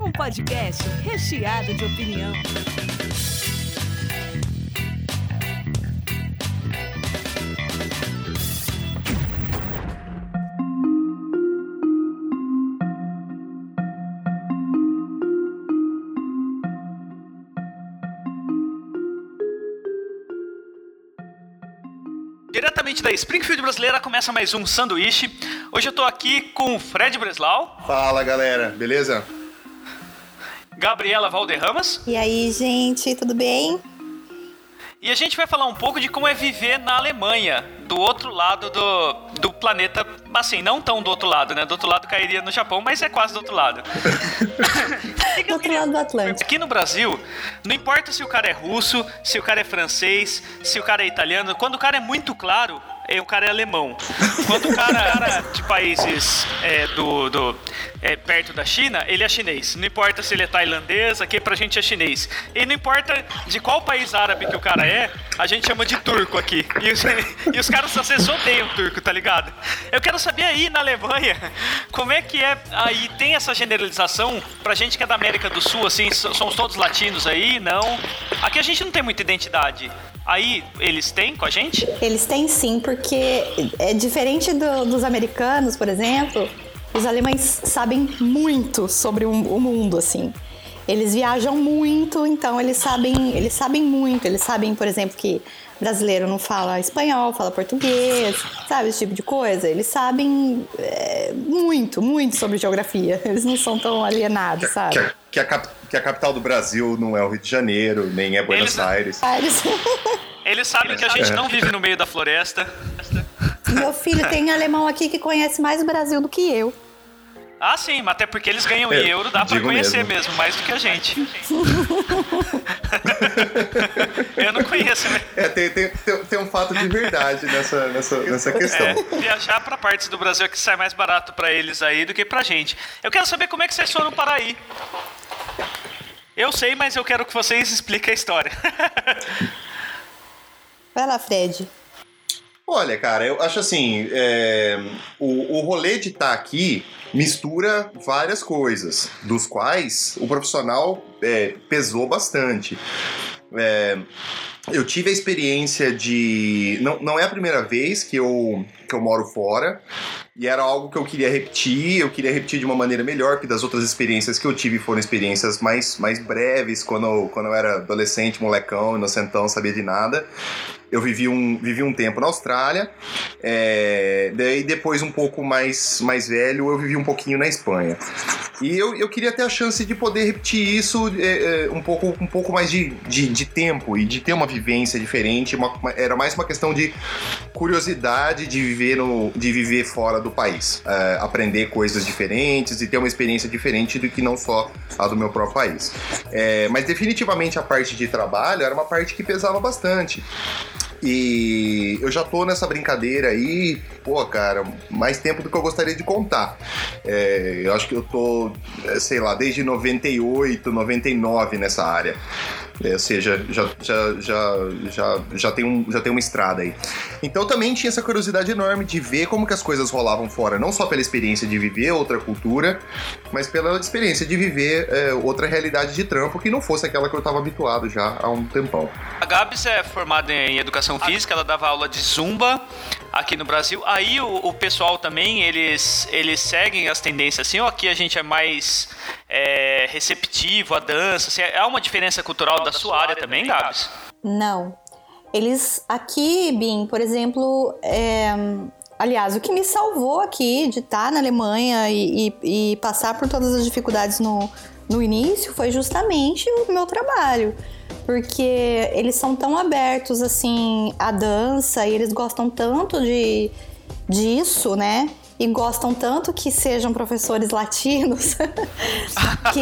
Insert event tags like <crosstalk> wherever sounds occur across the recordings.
Um podcast recheado de opinião. Diretamente da Springfield Brasileira começa mais um sanduíche. Hoje eu tô aqui com o Fred Breslau, Fala galera, beleza? Gabriela Valderramas E aí, gente, tudo bem? e a gente vai falar um pouco de como é viver na Alemanha, do outro lado do, do planeta. Assim, não tão do outro lado, né? Do outro lado cairia no Japão, mas é quase do outro lado. <laughs> Do outro lado do Atlântico. Aqui no Brasil, não importa se o cara é russo, se o cara é francês, se o cara é italiano, quando o cara é muito claro, é, o cara é alemão. Quando o cara, cara <laughs> de países é, do, do- é, perto da China, ele é chinês. Não importa se ele é tailandês, aqui pra gente é chinês. E não importa de qual país árabe que o cara é, a gente chama de turco aqui. E os, <laughs> e os caras vezes odeiam turco, tá ligado? Eu quero saber aí na Alemanha, como é que é aí, tem essa generalização pra gente que é da América do Sul, assim, so- somos todos latinos aí, não? Aqui a gente não tem muita identidade. Aí, eles têm com a gente? Eles têm sim, porque é diferente do- dos americanos, por exemplo, os alemães sabem muito sobre o, o mundo, assim. Eles viajam muito, então eles sabem, eles sabem muito. Eles sabem, por exemplo, que brasileiro não fala espanhol, fala português, sabe esse tipo de coisa. Eles sabem é, muito, muito sobre geografia. Eles não são tão alienados, Que, sabe? a, que a que a capital do Brasil não é o Rio de Janeiro, nem é Buenos Eles- Aires. <laughs> Eles- sabem que a gente não vive no meio da floresta. Meu filho tem alemão aqui que conhece mais o Brasil do que eu. Ah, sim, mas até porque eles ganham É, em euro, dá pra digo conhecer mesmo. mesmo. mais do que a gente. <laughs> Eu não conheço, né? É, tem, tem, tem, um fato de verdade nessa, nessa, nessa questão. É, viajar pra partes do Brasil é que sai mais barato pra eles aí do que pra gente. Eu quero saber como é que vocês foram para aí. Eu sei, mas eu quero que vocês expliquem a história. <laughs> Vai lá, Fred. Olha, cara, eu acho assim, é, o, o rolê de estar aqui mistura várias coisas, dos quais o profissional é, pesou bastante. É, eu tive a experiência de. Não, não é a primeira vez que eu, que eu moro fora. E era algo que eu queria repetir, eu queria repetir de uma maneira melhor, porque das outras experiências que eu tive foram experiências mais, mais breves, quando eu, quando eu era adolescente, molecão, inocentão, sabia de nada. Eu vivi um, vivi um tempo na Austrália, é, daí depois um pouco mais, mais velho, eu vivi um pouquinho na Espanha. E eu, eu queria ter a chance de poder repetir isso é, é, um, pouco, um pouco mais de, de, de tempo e de ter uma vivência diferente. uma- era mais uma questão de curiosidade de viver, no, de viver fora do país. É, aprender coisas diferentes e ter uma experiência diferente do que não só a do meu próprio país. É, mas definitivamente a parte de trabalho era uma parte que pesava bastante. E eu já tô nessa brincadeira aí, pô, cara, mais tempo do que eu gostaria de contar. É, eu acho que eu tô, é, sei lá, desde 98, 99 nessa área. É, ou seja, já, já, já, já, já, tem um, já tem uma estrada aí. Então também tinha essa curiosidade enorme de ver como que as coisas rolavam fora, não só pela experiência de viver outra cultura, mas pela experiência de viver é, outra realidade de trampo que não fosse aquela que eu tava habituado já há um tempão. A Gabs é formada em educação física, ela dava aula de zumba aqui no Brasil. Aí o, o pessoal também, eles, eles seguem as tendências assim, ou aqui a gente é mais é, receptivo à dança? Assim, há uma diferença cultural da sua área também, Gabs? Não. Eles aqui, Bim, por exemplo, é, aliás, o que me salvou aqui de estar na Alemanha e, e- e passar por todas as dificuldades no, no início foi justamente o meu trabalho. Porque eles são tão abertos assim à dança e eles gostam tanto de disso, né? E gostam tanto que sejam professores latinos <laughs> que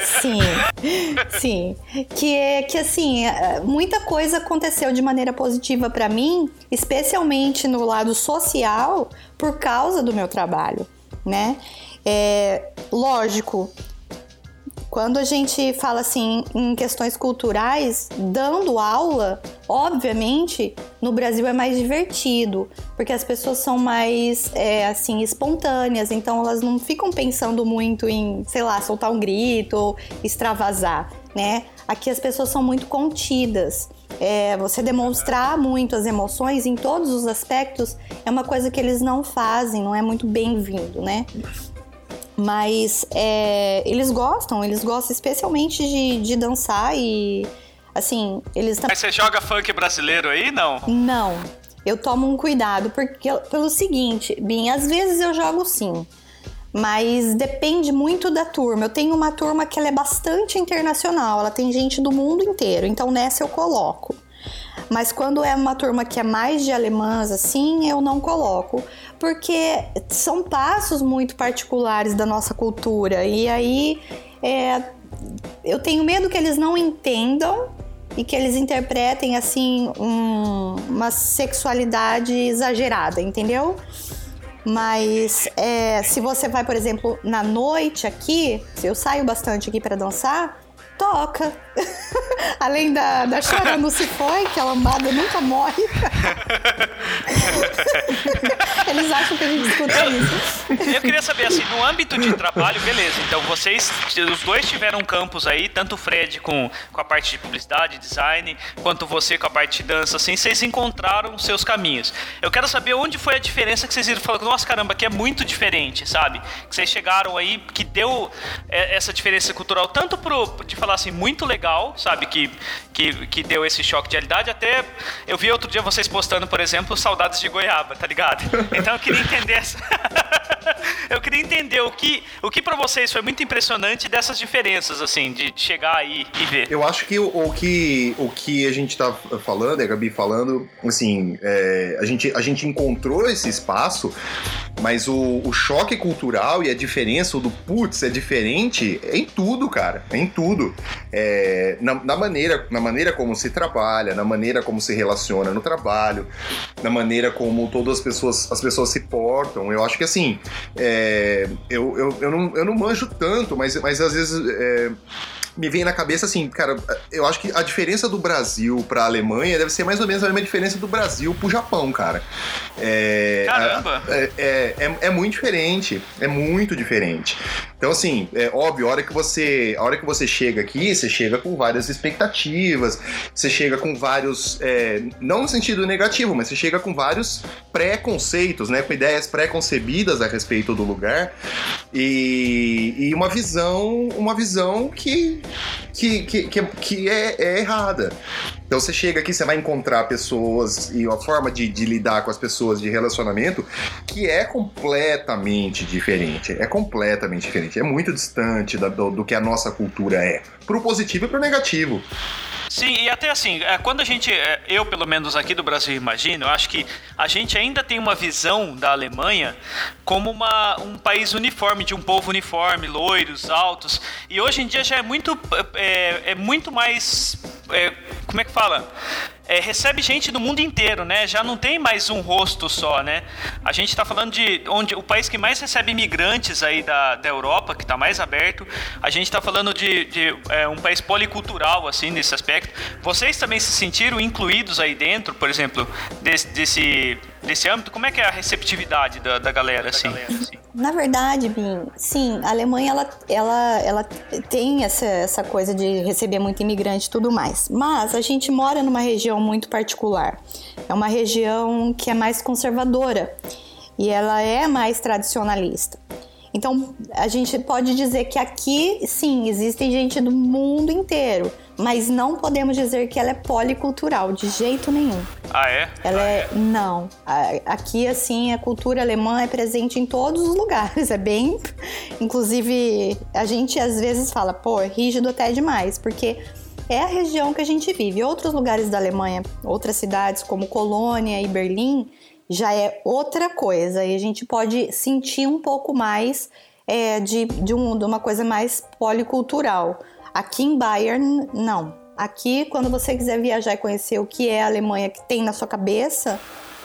<laughs> sim, sim, que é que assim é, muita coisa aconteceu de maneira positiva para mim, especialmente no lado social, por causa do meu trabalho, né? É, lógico, quando a gente fala assim em questões culturais, dando aula, obviamente, no Brasil é mais divertido, porque as pessoas são mais é, assim espontâneas, então elas não ficam pensando muito em, sei lá, soltar um grito ou extravasar, né? Aqui as pessoas são muito contidas. É, você demonstrar muito as emoções em todos os aspectos é uma coisa que eles não fazem, não é muito bem-vindo, né? Mas é, eles gostam, eles gostam especialmente de, de dançar e assim, eles Mas você joga funk brasileiro aí, não? Não. Eu tomo um cuidado porque pelo seguinte, bem, às vezes eu jogo sim. Mas depende muito da turma. Eu tenho uma turma que ela é bastante internacional, ela tem gente do mundo inteiro, então nessa eu coloco. Mas quando é uma turma que é mais de alemãs, assim, eu não coloco. Porque são passos muito particulares da nossa cultura. E aí é, eu tenho medo que eles não entendam e que eles interpretem assim um, uma sexualidade exagerada, entendeu? Mas é, se você vai, por exemplo, na noite aqui, eu saio bastante aqui para dançar, toca. <laughs> Além da, da Chora não se foi, que a lambada nunca morre. <laughs> Eles acham que a gente escuta isso. Eu queria saber, assim, no âmbito de trabalho, beleza. Então vocês, os dois tiveram campos aí, tanto o Fred com, com a parte de publicidade, design, quanto você com a parte de dança, assim, vocês encontraram seus caminhos. Eu quero saber onde foi a diferença que vocês viram. Falaram, nossa, caramba, que é muito diferente, sabe? Que vocês chegaram aí, que deu é, essa diferença cultural, tanto pro, de falar assim, muito legal, sabe? Que, que, que deu esse choque de realidade. Até eu vi outro dia vocês postando, por exemplo, Saudades de Goiaba, tá ligado? Então eu queria entender essa. <laughs> <laughs> eu queria entender o que, o que para vocês foi muito impressionante dessas diferenças, assim, de chegar aí e ver. Eu acho que o, o que, o que a gente tá falando, a Gabi falando, assim, é, a, gente, a gente encontrou esse espaço, mas o, o choque cultural e a diferença, o do putz, é diferente em tudo, cara. Em tudo. É, na, na, maneira, na maneira como se trabalha, na maneira como se relaciona no trabalho, na maneira como todas as pessoas, as pessoas se portam. Eu acho que assim, é, eu, eu, eu, não, eu não manjo tanto, mas, mas às vezes. É, me vem na cabeça assim, cara, eu acho que a diferença do Brasil pra Alemanha deve ser mais ou menos a mesma diferença do Brasil pro Japão, cara. É, Caramba! É, é, é, é, muito diferente, é muito diferente. Então, assim, é óbvio, a hora que você, a hora que você chega aqui, você chega com várias expectativas, você chega com vários, é, não no sentido negativo, mas você chega com vários preconceitos, né, com ideias pré-concebidas a respeito do lugar e, e uma visão, uma visão que que, que, que, que é, é, errada. Então você chega aqui, você vai encontrar pessoas e a forma de, de, lidar com as pessoas de relacionamento que é completamente diferente. É completamente diferente. É muito distante da, do, do que a nossa cultura é. Pro positivo e pro negativo. Sim, e até assim, é, quando a gente, é, eu pelo menos aqui do Brasil imagino, eu acho que a gente ainda tem uma visão da Alemanha como uma, um país uniforme, de um povo uniforme, loiros, altos, e hoje em dia já é muito, é, é muito mais, é, como é que fala? É, recebe gente do mundo inteiro, né? Já não tem mais um rosto só, né? A gente está falando de onde o país que mais recebe imigrantes aí da, da Europa, que está mais aberto. A gente está falando de, de é, um país policultural, assim, nesse aspecto. Vocês também se sentiram incluídos aí dentro, por exemplo, desse, desse desse âmbito, como é que é a receptividade da, da galera, assim? Na verdade, Bim, sim, a Alemanha, ela, ela, ela tem essa, essa coisa de receber muito imigrante e tudo mais, mas a gente mora numa região muito particular, é uma região que é mais conservadora e ela é mais tradicionalista. Então, a gente pode dizer que aqui, sim, existem gente do mundo inteiro, mas não podemos dizer que ela é policultural, de jeito nenhum. Ah, é? Ela ah, é... é. Não. Aqui, assim, a cultura alemã é presente em todos os lugares. <laughs> É bem. Inclusive, a gente às vezes fala, pô, é rígido até demais, porque é a região que a gente vive. Outros lugares da Alemanha, outras cidades como Colônia e Berlim, já é outra coisa e a gente pode sentir um pouco mais é, de, de, um, de uma coisa mais policultural. Aqui em Bayern, não. Aqui, quando você quiser viajar e conhecer o que é a Alemanha que tem na sua cabeça,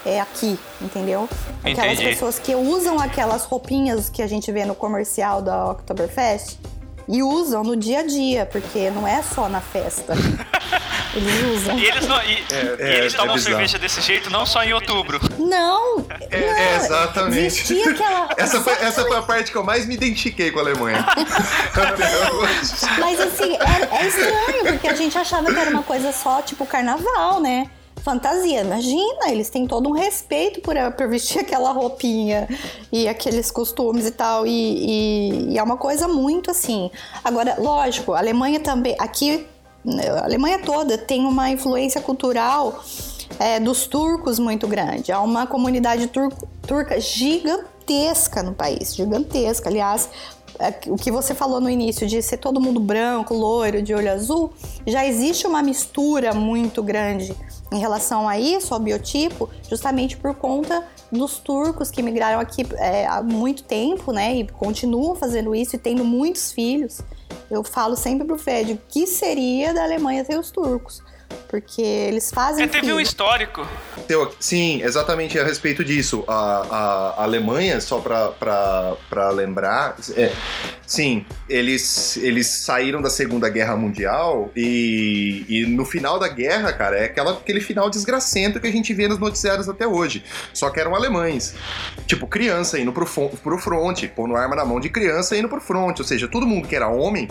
é aqui, entendeu? Aquelas Entendi. pessoas que usam aquelas roupinhas que a gente vê no comercial da Oktoberfest, E usam no dia a dia, porque não é só na festa. <laughs> Eles usam. E eles, não, e, É, e eles é tomam bizarro. cerveja desse jeito não só em outubro. Não! É, não, é, exatamente. Existia aquela. <laughs> Essa foi, essa foi a parte que eu mais me identifiquei com a Alemanha. <laughs> <laughs> Mas assim, é, é estranho, porque a gente achava que era uma coisa só, tipo, carnaval, né? Fantasia. Imagina, eles têm todo um respeito por, por vestir aquela roupinha e aqueles costumes e tal. E, e- e é uma coisa muito assim. Agora, lógico, a Alemanha também. Aqui, a Alemanha toda tem uma influência cultural é, dos turcos muito grande. Há uma comunidade tur- turca gigantesca no país gigantesca. Aliás, é, o que você falou no início de ser todo mundo branco, loiro, de olho azul, já existe uma mistura muito grande em relação a isso, ao biotipo, justamente por conta dos turcos que migraram aqui é, há muito tempo, né? E continuam fazendo isso e tendo muitos filhos. Eu falo sempre pro Fred, o que seria da Alemanha ter os turcos? Porque eles fazem É, teve um filho. histórico. Teu- Sim, exatamente a respeito disso. A, a Alemanha, só para lembrar, é, sim, eles, eles saíram da Segunda Guerra Mundial e, e no final da guerra, cara, é aquela, aquele final desgracento que a gente vê nos noticiários até hoje. Só que eram alemães. Tipo, criança indo pro, pro fronte, pondo arma na mão de criança indo pro fronte. Ou seja, todo mundo que era homem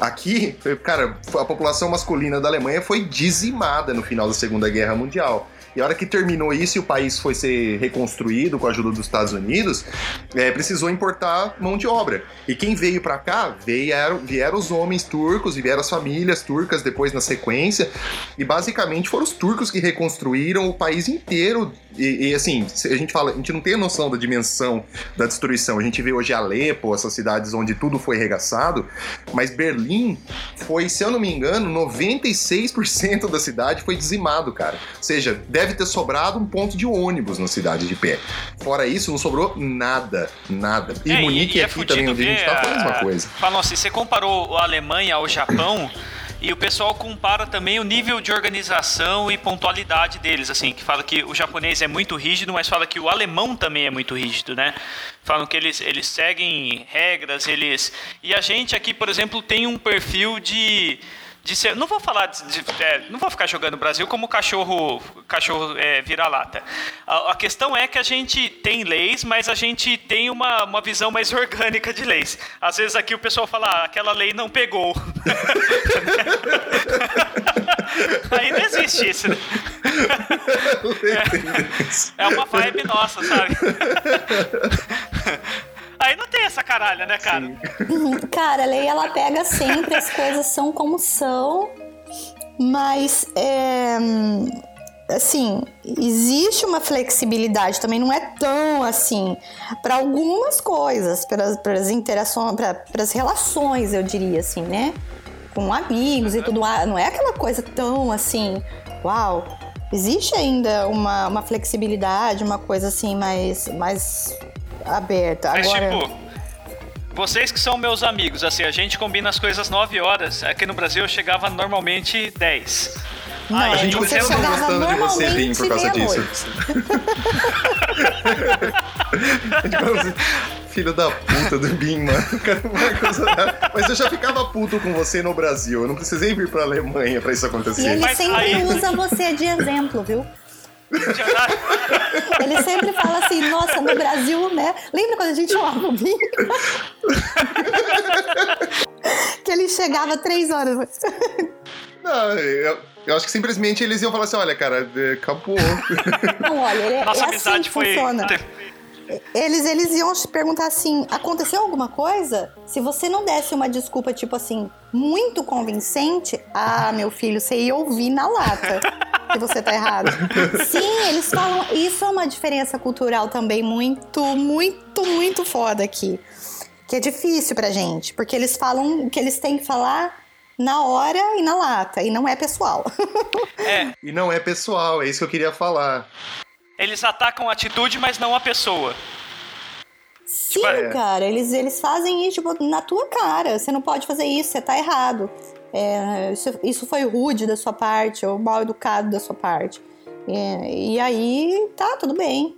Aqui, cara, a população masculina da Alemanha foi dizimada no final da Segunda Guerra Mundial. E a hora que terminou isso e o país foi ser reconstruído com a ajuda dos Estados Unidos, é, precisou importar mão de obra. E quem veio pra cá, vieram, vieram os homens turcos e vieram as famílias turcas depois na sequência. E basicamente foram os turcos que reconstruíram o país inteiro. E, e, assim, a gente fala, a gente não tem noção da dimensão da destruição. A gente vê hoje Alepo, essas cidades onde tudo foi regaçado, mas Berlim foi, se eu não me engano, 96% da cidade foi dizimado, cara. Ou seja, deve ter sobrado um ponto de ônibus na cidade de pé. Fora isso, não sobrou nada, nada. E É, Munique é aqui fudido também, onde a gente tá, foi a mesma coisa. Falam assim, você comparou a Alemanha ao Japão e o pessoal compara também o nível de organização e pontualidade deles, assim, que fala que o japonês é muito rígido, mas fala que o alemão também é muito rígido, né? Falam que eles, eles seguem regras, eles... E a gente aqui, por exemplo, tem um perfil de... De ser, não vou falar de, de- é, não vou ficar jogando o Brasil como cachorro cachorro é, vira-lata. A, a questão é que a gente tem leis, mas a gente tem uma, uma visão mais orgânica de leis. Às vezes aqui o pessoal fala, ah, aquela lei não pegou. <laughs> Aí não existe isso, né? <laughs> É uma vibe nossa, sabe? <laughs> Aí não tem essa caralha, né, cara? <laughs> Cara, a lei ela pega sempre, as coisas são como são, mas é, assim, existe uma flexibilidade também, não é tão assim para algumas coisas, para as interações, para as relações, eu diria assim, né? Com amigos e tudo, não é aquela coisa tão assim, uau. Existe ainda uma, uma flexibilidade, uma coisa assim mais, mais aberta. Mas, Agora, tipo, vocês que são meus amigos, assim, a gente combina as coisas 9 horas. Aqui no Brasil eu chegava normalmente 10. Não, Aí A gente você continua chegava gostando de você, Bim, por causa disso. <laughs> Filho da puta do Bim, mano. Cara, uma coisa- Mas eu já ficava puto com você no Brasil. Eu não precisei vir pra Alemanha pra isso E acontecer. ele Mas sempre aí- usa você de exemplo, viu? <laughs> Ele sempre fala assim, nossa, no Brasil, né? Lembra quando a gente chamava o vinho? <laughs> que ele chegava três horas. Não, eu, eu acho que simplesmente eles iam falar assim: olha, cara, é, acabou. Não, olha, ele é, Nossa é assim amizade que foi. funciona. Eles, eles iam te perguntar assim: aconteceu alguma coisa? Se você não desse uma desculpa, tipo assim, muito convincente, ah, meu filho, você ia ouvir na lata <laughs> que você tá errado. Sim, eles falam. Isso é uma diferença cultural também muito, muito, muito foda aqui. Que é difícil pra gente, porque eles falam o que eles têm que falar na hora e na lata, e não é pessoal. <laughs> É, e não é pessoal, é isso que eu queria falar. Eles atacam a atitude, mas não a pessoa. Sim, é. cara, eles, eles fazem isso tipo, na tua cara. Você não pode fazer isso, você tá errado. É, isso, isso foi rude da sua parte, ou mal educado da sua parte. E, e aí, tá, tudo bem.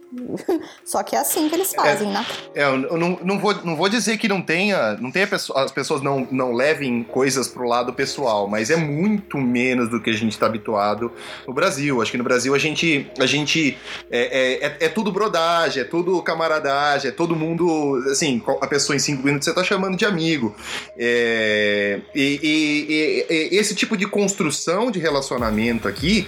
Só que é assim que eles fazem, é, né? É, eu não, não, vou, não vou dizer que não tenha, não tenha as pessoas não, não levem coisas pro lado pessoal, mas é muito menos do que a gente está habituado no Brasil. Acho que no Brasil a gente, a gente é, é, é, é tudo brodagem, é tudo camaradagem, é todo mundo, assim, a pessoa em cinco minutos você tá chamando de amigo. É, e, e, e, esse tipo de construção de relacionamento aqui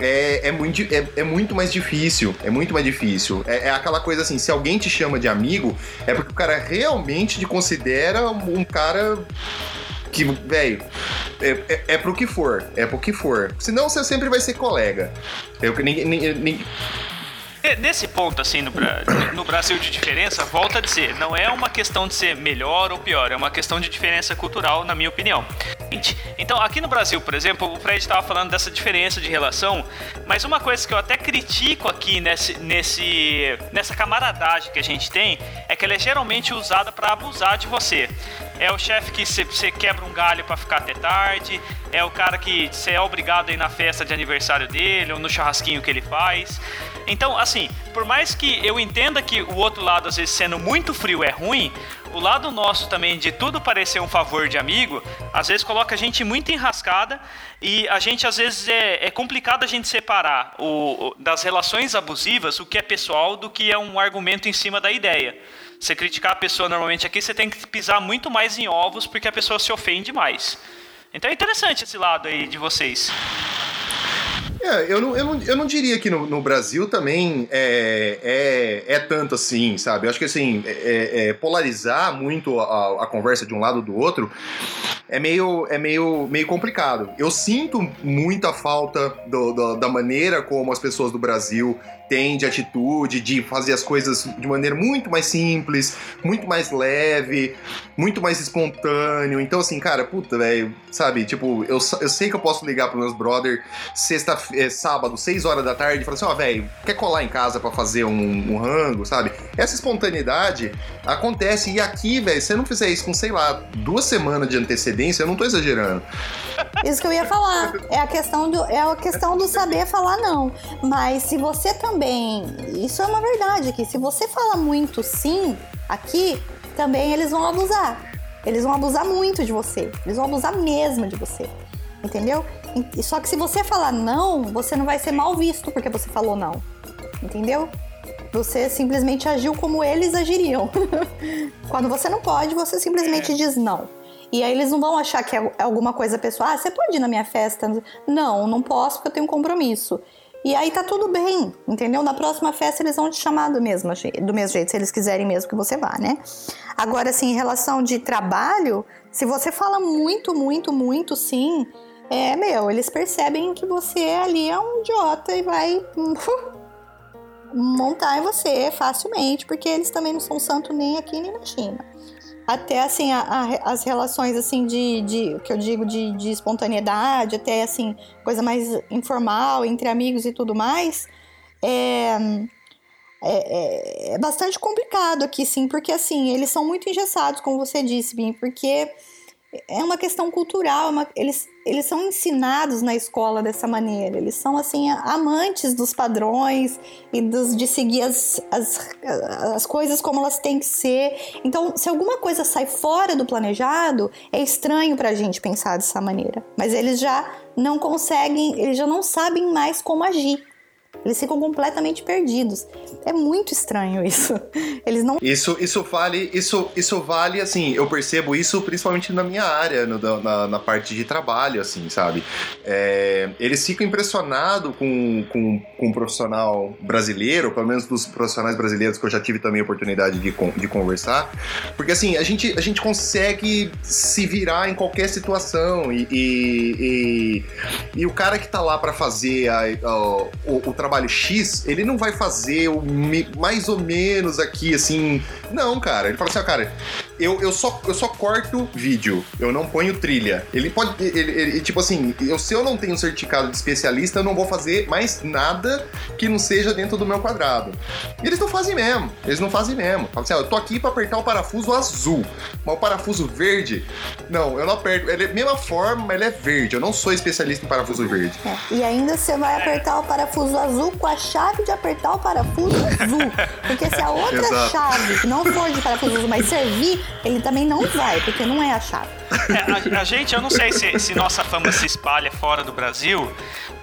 é, é, muito, é, é muito mais difícil, é muito mais difícil difícil. É, é, aquela coisa assim, se alguém te chama de amigo, é porque o cara realmente te considera um cara que, velho, é, é, é pro que for, é pro que for. Senão você sempre vai ser colega. Eu, ninguém, ninguém, Nesse ponto, assim, no, no, Brasil de diferença, volta a dizer, não é uma questão de ser melhor ou pior, é uma questão de diferença cultural, na minha opinião. Então, aqui no Brasil, por exemplo, o Fred estava falando dessa diferença de relação, mas uma coisa que eu até critico aqui nesse, nesse, nessa camaradagem que a gente tem é que ela é geralmente usada para abusar de você. É o chefe que você quebra um galho para ficar até tarde, é o cara que você é obrigado a ir na festa de aniversário dele ou no churrasquinho que ele faz. Então, assim, por mais que eu entenda que o outro lado, às vezes, sendo muito frio é ruim, o lado nosso também de tudo parecer um favor de amigo, às vezes coloca a gente muito enrascada e a gente, às vezes, é, é complicado a gente separar o, das relações abusivas o que é pessoal do que é um argumento em cima da ideia. Você criticar a pessoa normalmente aqui, você tem que pisar muito mais em ovos porque a pessoa se ofende mais. Então é interessante esse lado aí de vocês. É, eu não, eu não, eu não diria que no, no Brasil também é, é, é, tanto assim, sabe? Eu acho que assim, é, é, é polarizar muito a, a, conversa de um lado do outro é meio, é meio, meio complicado. Eu sinto muita falta do, do, da maneira como as pessoas do Brasil têm de atitude, de fazer as coisas de maneira muito mais simples, muito mais leve, muito mais espontâneo. Então, assim, cara, puta, velho, sabe? Tipo, eu, eu sei que eu posso ligar pros meus brother sexta, é, sábado, 6 horas da tarde, e falar assim: ó, oh, velho, quer colar em casa para fazer um, um, rango, sabe? Essa espontaneidade acontece. E aqui, velho, se você não fizer isso com, sei lá, duas semanas de antecedência, eu não tô exagerando. Isso que eu ia falar. É a questão do, é a questão do saber falar não. Mas se você também. Isso é uma verdade aqui. Se você fala muito sim aqui, também eles vão abusar. Eles vão abusar muito de você. Eles vão abusar mesmo de você. Entendeu? Só que se você falar não, você não vai ser mal visto porque você falou não. Entendeu? Você simplesmente agiu como eles agiriam. <laughs> Quando você não pode, você simplesmente diz não. E aí eles não vão achar que é alguma coisa pessoal. Ah, você pode ir na minha festa? Não, não posso porque eu tenho um compromisso. E aí tá tudo bem, entendeu? Na próxima festa eles vão te chamar do mesmo, do mesmo jeito, se eles quiserem mesmo que você vá, né? Agora, assim, em relação de trabalho, se você fala muito, muito, muito sim, é, meu, eles percebem que você ali é um idiota e vai <laughs> montar em você facilmente, porque eles também não são santo nem aqui nem na China até assim a, a, as relações assim de, de que eu digo de, de, espontaneidade até assim coisa mais informal entre amigos e tudo mais é, é, é, é bastante complicado aqui sim porque assim eles são muito engessados como você disse Bim porque é uma questão cultural, é uma, eles, eles são ensinados na escola dessa maneira, eles são assim amantes dos padrões e dos, de seguir as, as, as coisas como elas têm que ser. Então, se alguma coisa sai fora do planejado, é estranho para a gente pensar dessa maneira. Mas eles já não conseguem, eles já não sabem mais como agir. Eles ficam completamente perdidos. É muito estranho isso. <laughs> Eles não. Isso, isso vale, isso, isso vale, assim, eu percebo isso principalmente na minha área, no, na, na, parte de trabalho, assim, sabe? É, eles ficam impressionados com, com, com um profissional brasileiro, pelo menos dos profissionais brasileiros que eu já tive também a oportunidade de, de conversar, porque assim, a gente, a gente consegue se virar em qualquer situação e, e, e, e o cara que tá lá para fazer a, a, o, o trabalho X, ele não vai fazer o mais ou menos aqui, assim. Não, cara. Ele fala assim, ó, cara, eu, eu, só, eu só corto vídeo, eu não ponho trilha. Ele pode. Ele, ele- tipo assim, eu, se eu não tenho certificado de especialista, eu não vou fazer mais nada que não seja dentro do meu quadrado. E eles não fazem mesmo. Eles não fazem mesmo. Fala assim, ó, eu tô aqui pra apertar o parafuso azul. Mas o parafuso verde, não, eu não aperto. Ele é a mesma forma, mas ele é verde. Eu não sou especialista em parafuso verde. É, E ainda você vai apertar o parafuso azul com a chave de apertar o parafuso azul. <laughs> Porque se a outra Exato. chave não for de parafuso azul, mas servir, ele também não vai, porque não é a chave. É, a, a gente, eu não sei se, se nossa fama se espalha fora do Brasil,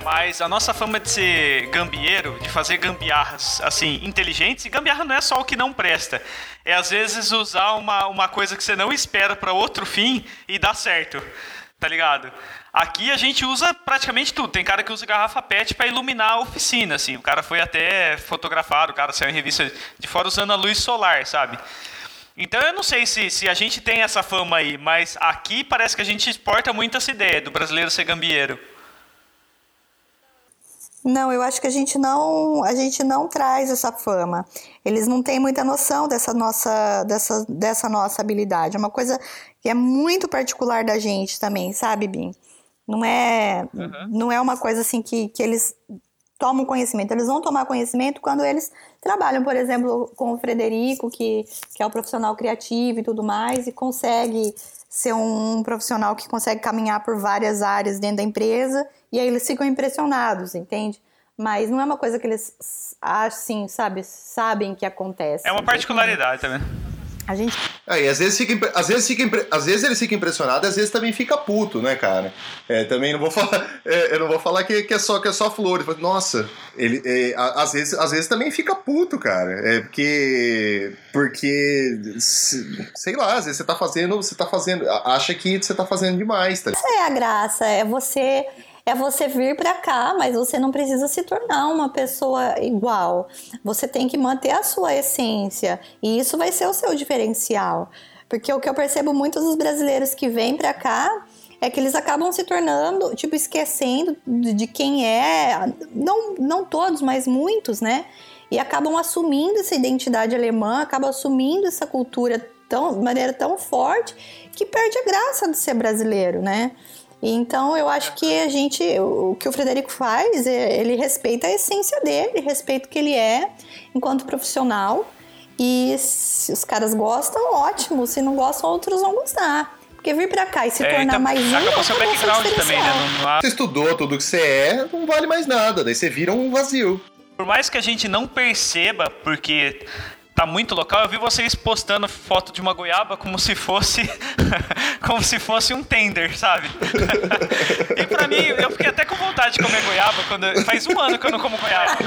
mas a nossa fama de ser gambieiro, de fazer gambiarras assim, inteligentes, e gambiarra não é só o que não presta. É às vezes usar uma, uma coisa que você não espera para outro fim e dá certo. Tá ligado? Aqui a gente usa praticamente tudo. Tem cara que usa garrafa PET para iluminar a oficina, assim. O cara foi até fotografado, o cara saiu em revista de fora usando a luz solar, sabe? Então eu não sei se, se a gente tem essa fama aí, mas aqui parece que a gente exporta muito essa ideia do brasileiro ser gambieiro. Não, eu acho que a gente não, a gente não traz essa fama. Eles não têm muita noção dessa nossa, dessa, dessa nossa habilidade. É uma coisa que é muito particular da gente também, sabe, Bim? Não é, não é uma coisa assim que, que eles tomam conhecimento. Eles vão tomar conhecimento quando eles trabalham, por exemplo, com o Frederico, que, que é o profissional criativo e tudo mais, e consegue ser um profissional que consegue caminhar por várias áreas dentro da empresa, e aí eles ficam impressionados, entende? Mas não é uma coisa que eles, assim, sabe, sabem que acontece. É uma particularidade também. A gente Aí, às vezes fica, às vezes fica, às vezes eles ficam impressionados, às vezes também fica puto, né, cara? É, também não vou <laughs> falar, é, eu não vou falar que, que é só que é só flores. Nossa, ele, é, às vezes, às vezes também fica puto, cara. É porque, porque, se- sei lá, às vezes você tá fazendo, você tá fazendo, acha que você tá fazendo demais, tá? Essa é a graça, é você é você vir pra cá, mas você não precisa se tornar uma pessoa igual. Você tem que manter a sua essência e isso vai ser o seu diferencial. Porque o que eu percebo muitos dos brasileiros que vêm pra cá é que eles acabam se tornando, tipo, esquecendo de de quem é, não, não todos, mas muitos, né? E acabam assumindo essa identidade alemã, acabam assumindo essa cultura tão, de maneira tão forte que perde a graça de ser brasileiro, né? Então eu acho que a gente, o que o Frederico faz, é- ele respeita a essência dele, respeita o que ele é enquanto profissional. E se os caras gostam, ótimo. Se não gostam, outros vão gostar. Porque vir pra cá e se É, tornar então, mais um, acabou seu background também, né? Não- não há- Você estudou tudo que você é, não vale mais nada, daí você vira um vazio. Por mais que a gente não perceba, porque tá muito local, eu vi vocês postando foto de uma goiaba como se fosse <laughs> como se fosse um tender, sabe? <laughs> e pra mim, eu fiquei até com vontade de comer goiaba quando faz um ano que eu não como goiaba.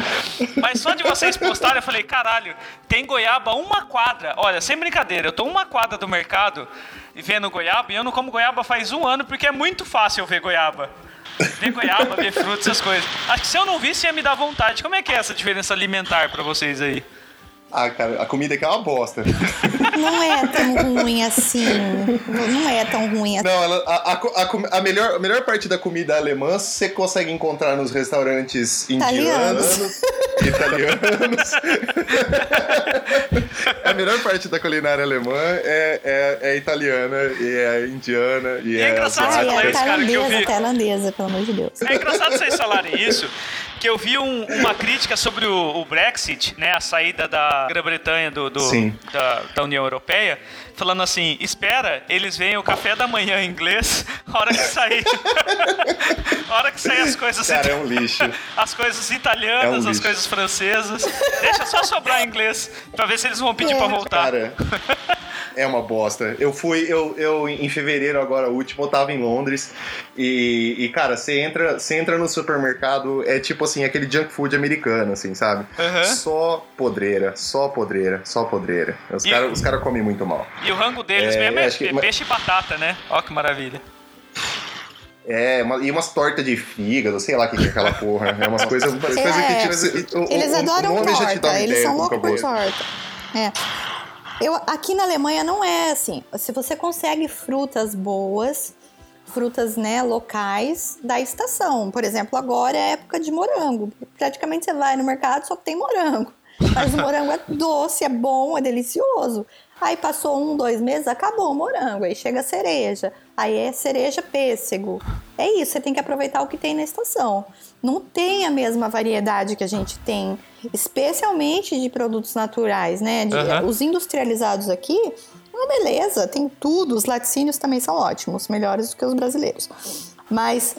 Mas só de vocês postarem, eu falei, caralho, tem goiaba uma quadra. Olha, sem brincadeira, eu tô uma quadra do mercado vendo goiaba e eu não como goiaba faz um ano porque é muito fácil eu ver goiaba. Ver goiaba, ver frutas, essas coisas. Acho que se eu não visse, ia me dar vontade. Como é que é essa diferença alimentar pra vocês aí? Ah, cara, a comida aqui é uma bosta. Não é tão ruim assim. Não é tão ruim assim. Não, ela, a, a, a melhor, a melhor parte da comida alemã você consegue encontrar nos restaurantes Italianos. indianos, italianos. <laughs> a melhor parte da culinária alemã é, é, é italiana, e é indiana, e E é, é engraçado Ah, você asiática. falar é isso, cara, que eu vi. tailandesa, pelo amor de Deus. É engraçado vocês falarem isso, que eu vi um- uma crítica sobre o, o Brexit, né, a saída da Grã-Bretanha do, do- da, da União Europeia, falando assim, espera, eles veem o café da manhã em inglês, a hora que sair, a hora que sair as coisas, Cara, é um lixo. as coisas É italianas, um as coisas francesas, deixa só sobrar inglês, pra ver se eles vão pedir É. pra voltar. Cara, é uma bosta. Eu fui, eu, eu em fevereiro agora, o último, eu tava em Londres. E, e, cara, você entra, você entra no supermercado, é tipo assim, aquele junk food americano, assim, sabe? Aham. Só podreira, só podreira, só podreira. Os caras os cara comem muito mal. E o rango deles É, mesmo é que- peixe e batata, né? Ó que maravilha. É, uma- e umas tortas de fígado, sei lá o que, que é aquela porra. É umas coisas, <laughs> coisa que tira. o- o- Eles o- adoram o nome já te dá torta, uma eles ideia são loucos por torta. É. Eu, aqui na Alemanha não é assim. Se você consegue frutas boas, frutas né, locais da estação. Por exemplo, agora é época de morango. Praticamente você vai no mercado só tem morango. Mas o morango é <laughs> doce, é bom, é delicioso. Aí passou um, dois meses, acabou o morango. Aí chega a cereja. Aí é cereja pêssego. É isso, você tem que aproveitar o que tem na estação. Não tem a mesma variedade que a gente tem, especialmente de produtos naturais, né? De- Aham. Os industrializados aqui, uma beleza, tem tudo. Os laticínios também são ótimos, melhores do que os brasileiros. Mas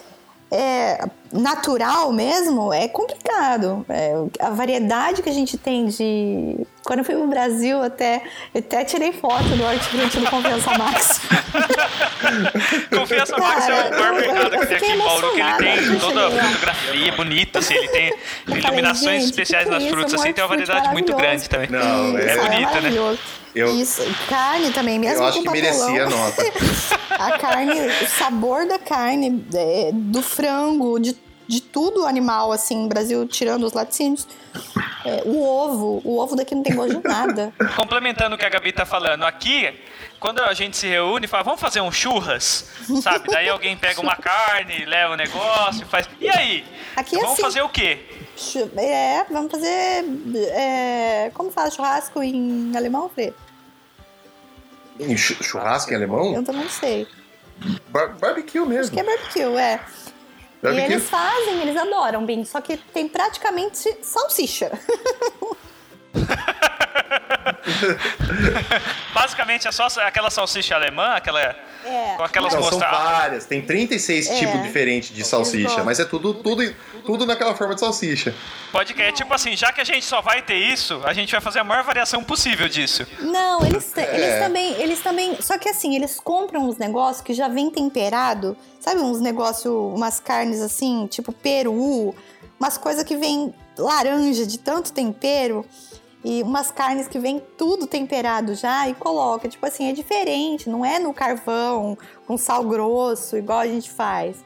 é, natural mesmo é complicado. É, a variedade que a gente tem de. Quando eu fui pro Brasil, até, eu até tirei foto do hortifruti do Compensa Max. Confiança Max é o maior mercado que tem aqui em Bauru, que ele tem toda a fotografia bonita, assim, ele tem falei, iluminações gente, especiais nas isso, frutas, um assim, tem uma variedade muito grande também. Não, É é, bonita, né? maravilhoso. Eu- Isso, carne também, mesmo eu acho com que papelão. merecia nota. <laughs> A carne, o sabor da carne, é, do frango, de, de tudo animal, assim, no Brasil, tirando os laticínios. É, o ovo, o ovo daqui não tem gosto de nada. <laughs> Complementando o que a Gabi tá falando, aqui, quando a gente se reúne, fala, vamos fazer um churras, sabe? Daí alguém pega uma carne, leva o negócio, faz. E aí? Aqui é vamos assim. fazer o quê? É, vamos fazer. é, como fala churrasco em alemão, Fred? Em chu- Churrasco em alemão? Eu também não sei. Bar- barbecue Acho mesmo. que é barbecue, é. E eles fazem, eles adoram, bem, só que tem praticamente salsicha. <laughs> <laughs> Basicamente é só aquela salsicha alemã, aquela. É. Com aquelas Não, são várias. Tem 36 É. tipos diferentes de salsicha, mas é tudo, tudo, tudo naquela forma de salsicha. Pode que é tipo assim, já que a gente só vai ter isso, a gente vai fazer a maior variação possível disso. Não, eles, te- eles É. também, eles também. Só que assim, eles compram uns negócios que já vem temperado, sabe? Uns negócios, umas carnes assim, tipo peru, umas coisas que vem laranja de tanto tempero. E umas carnes que vem tudo temperado já e coloca. Tipo assim, é diferente, não é no carvão, com sal grosso, igual a gente faz.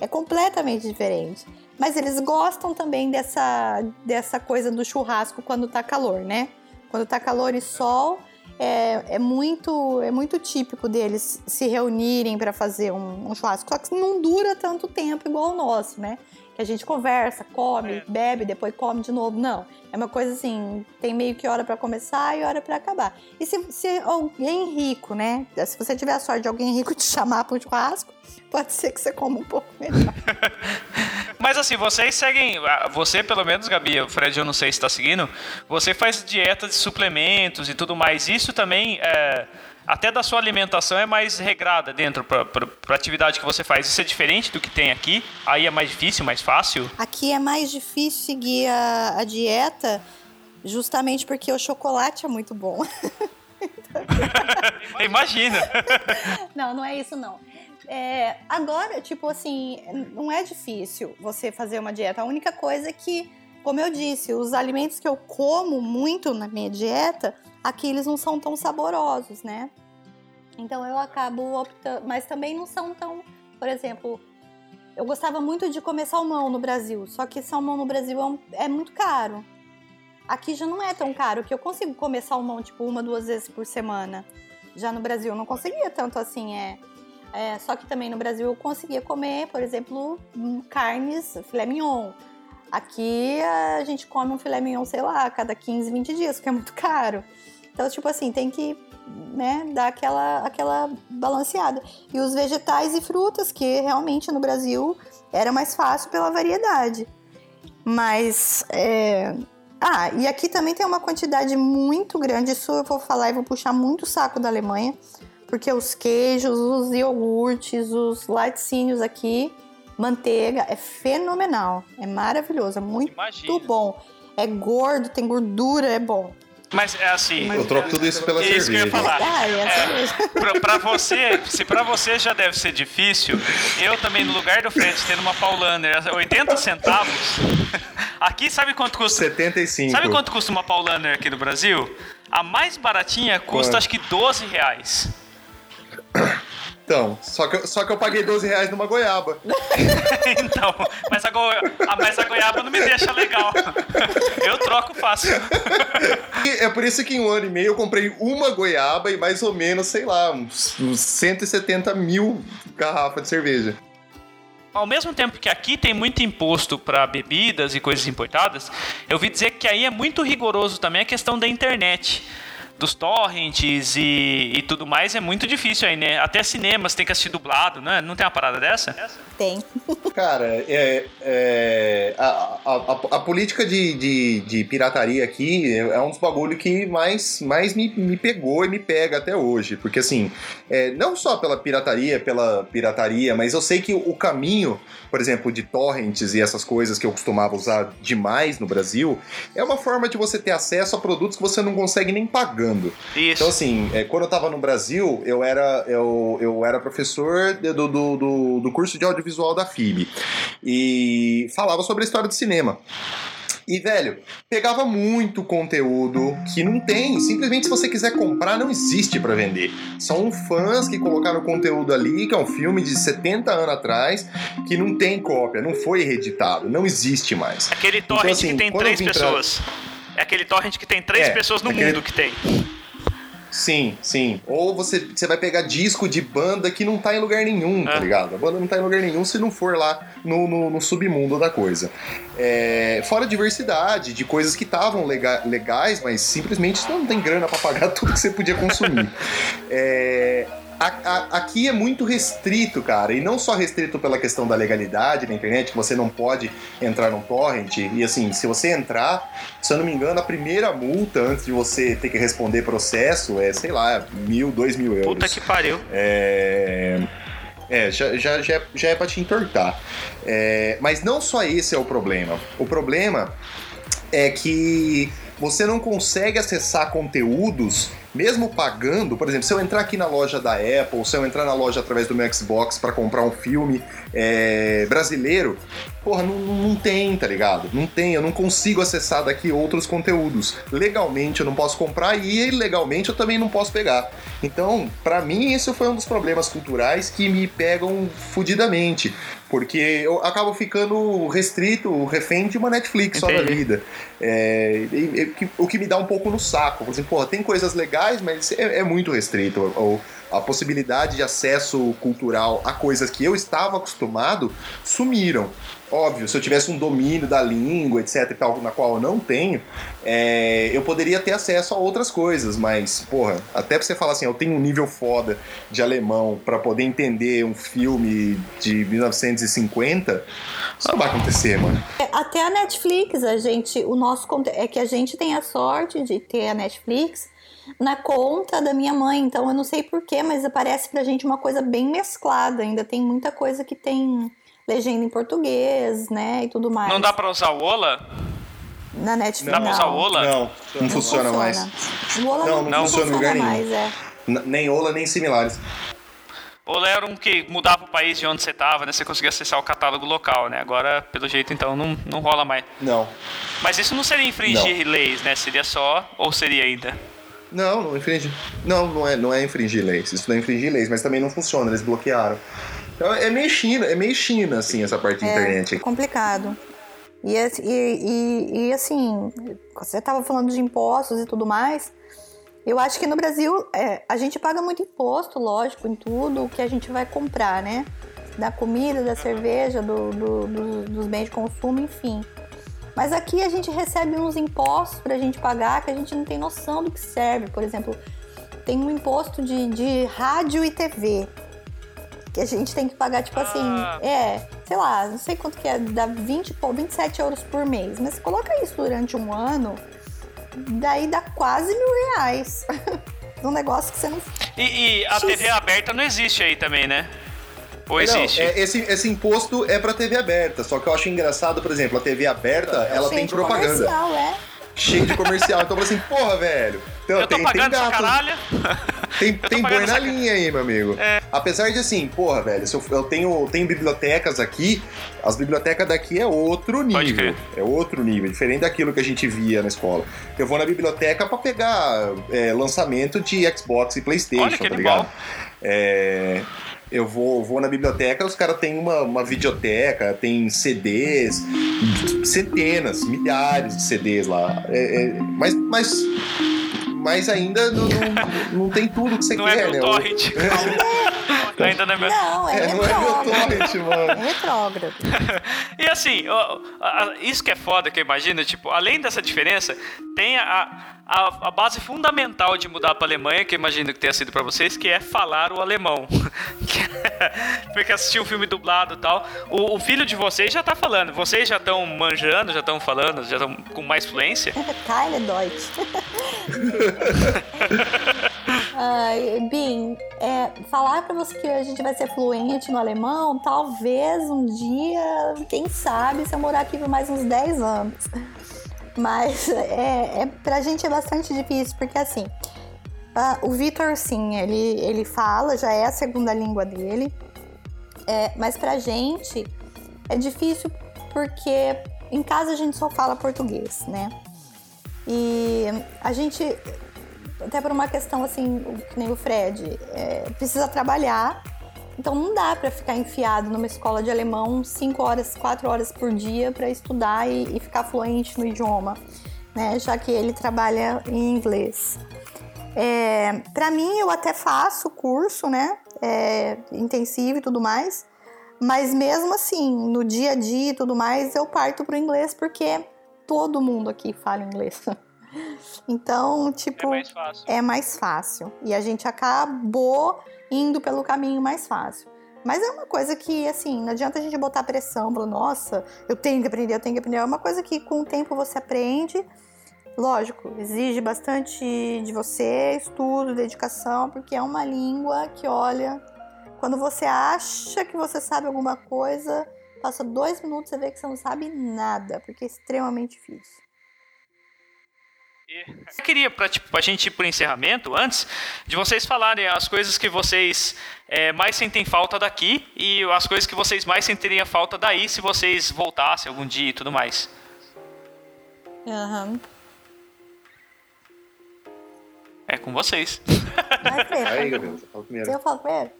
É completamente diferente. Mas eles gostam também dessa, dessa coisa do churrasco quando tá calor, né? Quando tá calor e sol, é, é muito é muito típico deles se reunirem para fazer um, um churrasco. Só que não dura tanto tempo igual o nosso, né? Que a gente conversa, come, É. bebe, depois come de novo. Não. É uma coisa assim, tem meio que hora para começar e hora para acabar. E se, se alguém rico, né? Se você tiver a sorte de alguém rico te chamar para um churrasco, pode ser que você coma um pouco melhor. <laughs> Mas assim, vocês seguem. Você, pelo menos, Gabi, o Fred, eu não sei se tá seguindo. Você faz dieta de suplementos e tudo mais. Isso também é. Até da sua alimentação é mais regrada dentro pra, pra atividade que você faz. Isso é diferente do que tem aqui? Aí é mais difícil, mais fácil? Aqui é mais difícil seguir a, a dieta justamente porque o chocolate é muito bom. <laughs> Imagina! <laughs> Não, não é isso não. É, agora, tipo assim, não é difícil você fazer uma dieta. A única coisa é que, como eu disse, os alimentos que eu como muito na minha dieta, aqui eles não são tão saborosos, né? Então eu acabo optando, mas também não são tão, por exemplo, eu gostava muito de comer salmão no Brasil, só que salmão no Brasil é, um- é muito caro. Aqui já não é tão caro, que eu consigo comer salmão tipo uma, duas vezes por semana. Já no Brasil eu não conseguia tanto assim, é. É, só que também no Brasil eu conseguia comer, por exemplo, hum, carnes, filé mignon. Aqui a gente come um filé mignon, sei lá, a cada 15, 20 dias, porque é muito caro. Então, tipo assim, tem que né, dar aquela, aquela balanceada. E os vegetais e frutas, que realmente no Brasil era mais fácil pela variedade. Mas. é, Ah, e aqui também tem uma quantidade muito grande. Isso eu vou falar e vou puxar muito o saco da Alemanha. Porque os queijos, os iogurtes, os laticínios aqui, manteiga, é fenomenal. É maravilhoso, é muito Imagina. bom. É gordo, tem gordura, é bom. Mas é assim. Eu troco tudo isso pela Isso que eu ia cerveja. falar. Ah, é, cerveja. Pra, pra você, se pra você já deve ser difícil, eu também, no lugar do Fred, tendo uma Paulaner a 80 centavos, <laughs> aqui sabe quanto custa? 75. Sabe quanto custa uma Paulaner aqui no Brasil? A mais baratinha custa Quanto? acho que 12 reais. Então, só que, eu, só que eu paguei 12 reais numa goiaba. <laughs> então, mas a, goi- a, mas a goiaba não me deixa legal. <laughs> Eu troco fácil. <laughs> É por isso que em um ano e meio eu comprei uma goiaba e mais ou menos, sei lá, uns, uns 170 mil garrafas de cerveja. ao mesmo tempo que aqui tem muito imposto para bebidas e coisas importadas, eu vi dizer que aí é muito rigoroso também a questão da internet dos torrents e, e tudo mais é muito difícil aí, né? Até cinemas tem que assistir dublado, né? Não tem uma parada dessa? Tem. <laughs> Cara, é, é, a, a, a, política de, de, de, pirataria aqui é um dos bagulhos que mais, mais me, me pegou e me pega até hoje. Porque, assim, é, não só pela pirataria, pela pirataria, mas eu sei que o caminho, por exemplo, de torrents e essas coisas que eu costumava usar demais no Brasil, é uma forma de você ter acesso a produtos que você não consegue nem pagando. Isso. Então, assim, é, quando eu tava no Brasil, eu era, eu, eu era professor do, do, do, do curso de audiovisual da FIB e falava sobre a história do cinema. E, velho, pegava muito conteúdo que não tem. Simplesmente, se você quiser comprar, não existe para vender. São fãs que colocaram conteúdo ali, que é um filme de 70 anos atrás, que não tem cópia, não foi reeditado, não existe mais. Aquele torrent então, assim, que tem três pessoas. Pra... É aquele torrent que tem três é, pessoas no aquele... mundo que tem. Sim, sim. Ou você, você vai pegar disco de banda que não tá em lugar nenhum, tá é. ligado? A banda não tá em lugar nenhum se não for lá no, no, no submundo da coisa. É, fora a diversidade de coisas que estavam lega, legais, mas simplesmente não tem grana para pagar <laughs> tudo que você podia consumir. é, a, a, aqui é muito restrito, cara, e não só restrito pela questão da legalidade na internet, que você não pode entrar num torrent, e assim, se você entrar, se eu não me engano, a primeira multa antes de você ter que responder processo é, sei lá, mil, dois mil euros. Puta que pariu. É. É, já, já, já, é, já é pra te entortar. É, mas não só esse é o problema. O problema é que você não consegue acessar conteúdos mesmo pagando, por exemplo, se eu entrar aqui na loja da Apple, se eu entrar na loja através do meu Xbox para comprar um filme é, brasileiro, porra, não, não tem, tá ligado? Não tem, eu não consigo acessar daqui outros conteúdos. Legalmente eu não posso comprar e ilegalmente eu também não posso pegar. Então, para mim, esse foi um dos problemas culturais que me pegam fudidamente. Porque eu acabo ficando restrito, refém de uma Netflix Entendi. só na vida. É, e, e, o que me dá um pouco no saco. Exemplo, porra, tem coisas legais, mas é, é muito restrito. Ou, a possibilidade de acesso cultural a coisas que eu estava acostumado sumiram. Óbvio, se eu tivesse um domínio da língua, etc, e tal, na qual eu não tenho, é, eu poderia ter acesso a outras coisas, mas, porra, até pra você falar assim, eu tenho um nível foda de alemão para poder entender um filme de 1950, isso não vai acontecer, mano. É, até a Netflix, a gente, o nosso é que a gente tem a sorte de ter a Netflix na conta da minha mãe, então eu não sei porquê, mas aparece pra gente uma coisa bem mesclada, ainda tem muita coisa que tem legenda em português, né, e tudo mais. Não dá pra usar o Ola? Na Netflix, não. Dá pra usar o Ola? Não, não, não funciona, funciona, mais. O Ola não, não, não funciona, funciona mais, é. Nem Ola, nem similares. Ola era um que mudava o país de onde você estava, né? Você conseguia acessar o catálogo local, né? Agora, pelo jeito, então, não, não rola mais. Não. Mas isso não seria infringir não. leis, né? Seria só, ou seria ainda? Não, não infringe. Não, não é, não é infringir leis. Isso não é infringir leis, mas também não funciona, eles bloquearam. Então é meio China, é meio China, assim, essa parte é, internet. É complicado. E, e, e, e assim, você estava falando de impostos e tudo mais. Eu acho que no Brasil é, a gente paga muito imposto, lógico, em tudo que a gente vai comprar, né? Da comida, da cerveja, do, do, do, dos bens de consumo, enfim. Mas aqui a gente recebe uns impostos para a gente pagar que a gente não tem noção do que serve. Por exemplo, tem um imposto de, de rádio e TV que a gente tem que pagar, tipo assim, ah. é, sei lá, não sei quanto que é, dá 20, 27 euros por mês. Mas coloca isso durante um ano, daí dá quase mil reais. <laughs> um negócio que você não. E, e a X... TV aberta não existe aí também, né? Ou existe? Não, é, esse, esse imposto é pra TV aberta. Só que eu acho engraçado, por exemplo, a TV aberta, ela tem propaganda. Comercial, é. Cheio de comercial. então eu assim, porra, velho. Então, eu tô tem, pagando tem gato. caralho. Tem, <laughs> tem boi na linha aí, meu amigo. É. Apesar de assim, porra, velho, se eu, eu tenho, tenho bibliotecas aqui, as bibliotecas daqui é outro nível. É outro nível, diferente daquilo que a gente via na escola. Eu vou na biblioteca para pegar é, lançamento de Xbox e Playstation, Olha, tá ligado? É, eu vou, vou na biblioteca, os caras têm uma, uma videoteca, tem CDs, centenas, milhares de CDs lá. É, é, mas, mas, mas ainda não, não, não, tem tudo que você não quer, é né? Torrent. <laughs> Ainda não é meu. Não, é, É, não é meu torrent, mano. É retrógrado. <laughs> E assim, isso que é foda que eu imagino, tipo, além dessa diferença, tem a, a, a base fundamental de mudar pra Alemanha, que eu imagino que tenha sido pra vocês, que é falar o alemão. <laughs> Que é- Porque assistiu o filme dublado e tal. O, o filho de vocês já tá falando, vocês já estão manjando, já estão falando, já estão com mais fluência. <laughs> Keine Deutsch. Ai, Bim, é, falar pra você que a gente vai ser fluente no alemão, talvez um dia, quem sabe, se eu morar aqui por mais uns 10 anos. Mas é, é, pra gente é bastante difícil, porque assim, ah, o Vitor, sim, ele, ele fala, já é a segunda língua dele, é, mas pra gente é difícil porque em casa a gente só fala português, né? E a gente, até por uma questão assim, que nem o Fred, é, precisa trabalhar, então não dá para ficar enfiado numa escola de alemão 5 horas, 4 horas por dia para estudar e, e ficar fluente no idioma, né? Já que ele trabalha em inglês. É, para mim, eu até faço curso, né? É, intensivo e tudo mais. Mas mesmo assim, no dia a dia e tudo mais, eu parto pro inglês porque todo mundo aqui fala inglês. <laughs> Então, tipo, fácil. é mais fácil. E a gente acabou indo pelo caminho mais fácil. Mas é uma coisa que, assim, não adianta a gente botar pressão, falar, nossa, eu tenho que aprender, eu tenho que aprender. É uma coisa que com o tempo você aprende. Lógico, exige bastante de você, estudo, dedicação, porque é uma língua que, olha, quando você acha que você sabe alguma coisa, passa dois minutos e vê que você não sabe nada, porque é extremamente difícil. Eu queria, pra, tipo, a gente ir pro encerramento, antes de vocês falarem as coisas que vocês é, mais sentem falta daqui e as coisas que vocês mais sentiriam falta daí se vocês voltassem algum dia e tudo mais. Aham. É com vocês. Vai, Aí, Gabriel, você fala primeiro. eu falo primeiro?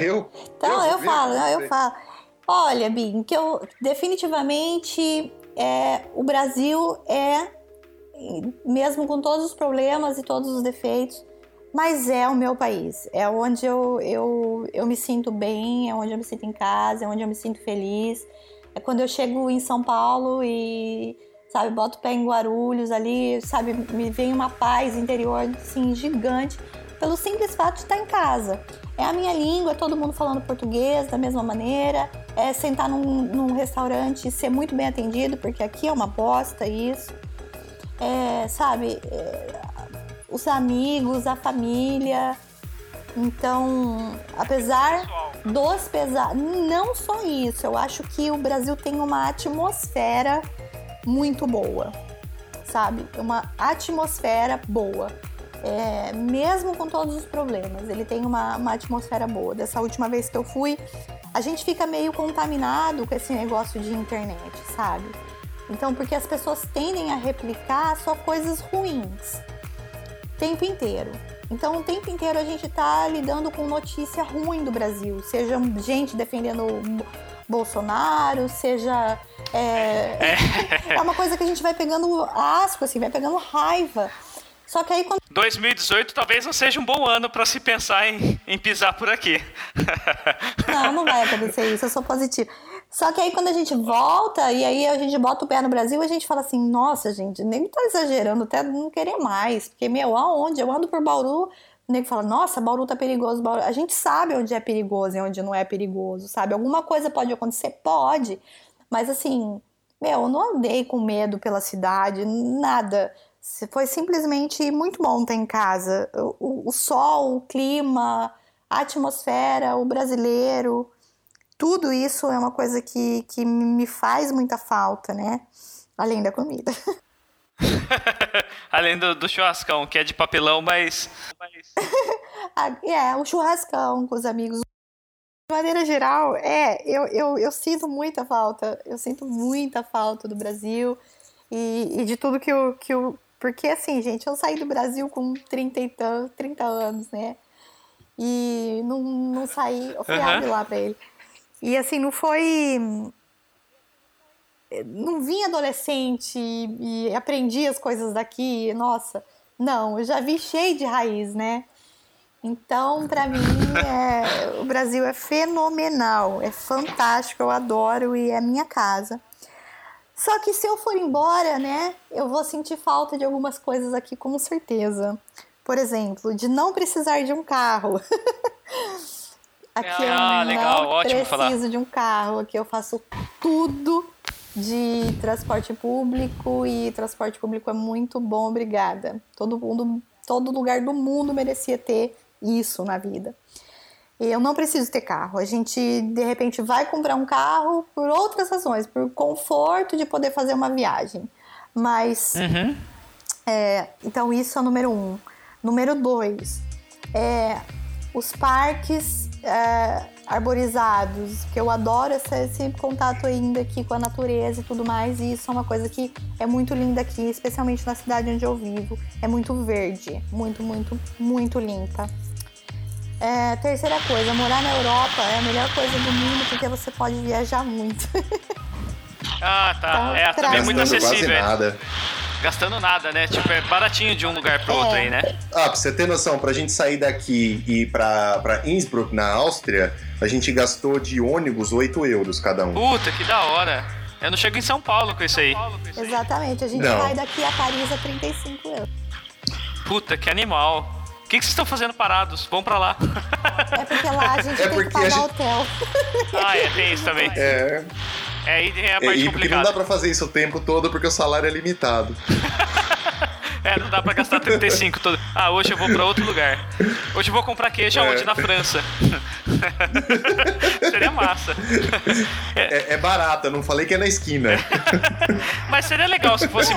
Eu? Então, eu, falo, não, eu falo. Olha, Bim, que eu definitivamente é, o Brasil é, mesmo com todos os problemas e todos os defeitos, mas é o meu país. É onde eu, eu, eu me sinto bem, é onde eu me sinto em casa, é onde eu me sinto feliz. É quando eu chego em São Paulo e, sabe, boto o pé em Guarulhos ali, sabe, me vem uma paz interior, assim, gigante, pelo simples fato de estar em casa. É a minha língua, é todo mundo falando português da mesma maneira. É sentar num, num restaurante e ser muito bem atendido, porque aqui é uma bosta isso. É, sabe, é, os amigos, a família. Então, apesar dos pesares, não só isso, eu acho que o Brasil tem uma atmosfera muito boa, sabe? Uma atmosfera boa. É, mesmo com todos os problemas, ele tem uma, uma atmosfera boa. Dessa última vez que eu fui, a gente fica meio contaminado com esse negócio de internet, sabe? Então, porque as pessoas tendem a replicar só coisas ruins o tempo inteiro. Então, o tempo inteiro a gente tá lidando com notícia ruim do Brasil, seja gente defendendo o Bolsonaro, seja. É, <laughs> é uma coisa que a gente vai pegando asco, assim, vai pegando raiva. Só que aí quando 2018 talvez não seja um bom ano para se pensar em, em pisar por aqui. Não, não vai <laughs> acontecer isso, eu sou positiva. Só que aí quando a gente volta e aí a gente bota o pé no Brasil, a gente fala assim, nossa, gente, nem tá exagerando, até não querer mais. Porque, meu, aonde? Eu ando por Bauru, o nego fala, nossa, Bauru tá perigoso. Bauru... A gente sabe onde é perigoso e onde não é perigoso, sabe? Alguma coisa pode acontecer? Pode. Mas assim, meu, eu não andei com medo pela cidade, nada. Foi simplesmente muito bom estar em casa. O, o, o sol, o clima, a atmosfera, o brasileiro, tudo isso é uma coisa que, que me faz muita falta, né? Além da comida. <laughs> Além do, do churrascão, que é de papelão, mas. <laughs> é, o churrascão com os amigos. De maneira geral, é, eu, eu, eu sinto muita falta. Eu sinto muita falta do Brasil e, e de tudo que eu, que eu. Porque assim, gente, eu saí do Brasil com 30, e tan- 30 anos, né? E não, não saí. Eu fui abrir lá pra ele. E assim, não foi. Não vim adolescente e, e aprendi as coisas daqui, nossa. Não, eu já vi cheio de raiz, né? Então, para mim, é, o Brasil é fenomenal, é fantástico, eu adoro e é minha casa. Só que se eu for embora, né, eu vou sentir falta de algumas coisas aqui com certeza. Por exemplo, de não precisar de um carro. <laughs> aqui ah, eu legal, não ótimo preciso falar. de um carro, aqui eu faço tudo de transporte público e transporte público é muito bom, obrigada. Todo mundo, todo lugar do mundo merecia ter isso na vida. Eu não preciso ter carro. A gente, de repente, vai comprar um carro por outras razões, por conforto de poder fazer uma viagem. Mas, Uhum. é, então, isso é o número um. Número dois, é, os parques é, arborizados, que eu adoro esse, esse contato ainda aqui com a natureza e tudo mais, e isso é uma coisa que é muito linda aqui, especialmente na cidade onde eu vivo. É muito verde, muito, muito, muito limpa. É, terceira coisa, morar na Europa é a melhor coisa do mundo porque você pode viajar muito. <laughs> Ah, tá. Então, É, também é muito quase acessível. é. nada. Gastando nada, né? Tipo, é baratinho de um lugar pro outro É. aí, né? Ah, pra você ter noção, pra gente sair daqui e ir pra, pra Innsbruck, na Áustria, a gente gastou de ônibus 8 euros cada um. Puta, que da hora. Eu não chego em São Paulo com isso aí. Exatamente, a gente Não. vai daqui a Paris a 35 euros. Puta, que animal. O que, que vocês estão fazendo parados? Vão pra lá. É porque lá a <laughs> gente É tem que pagar gente- hotel. ah, é, tem isso também. É, É, aí tem a é, parte e porque não complicada. dá pra fazer isso o tempo todo porque o salário é limitado. <laughs> É, não dá pra gastar 35 todo. Ah, hoje eu vou pra outro lugar. Hoje eu vou comprar queijo aonde? É. Na França. <laughs> seria massa. É, é barato, eu não falei que é na esquina. <laughs> Mas seria legal se fosse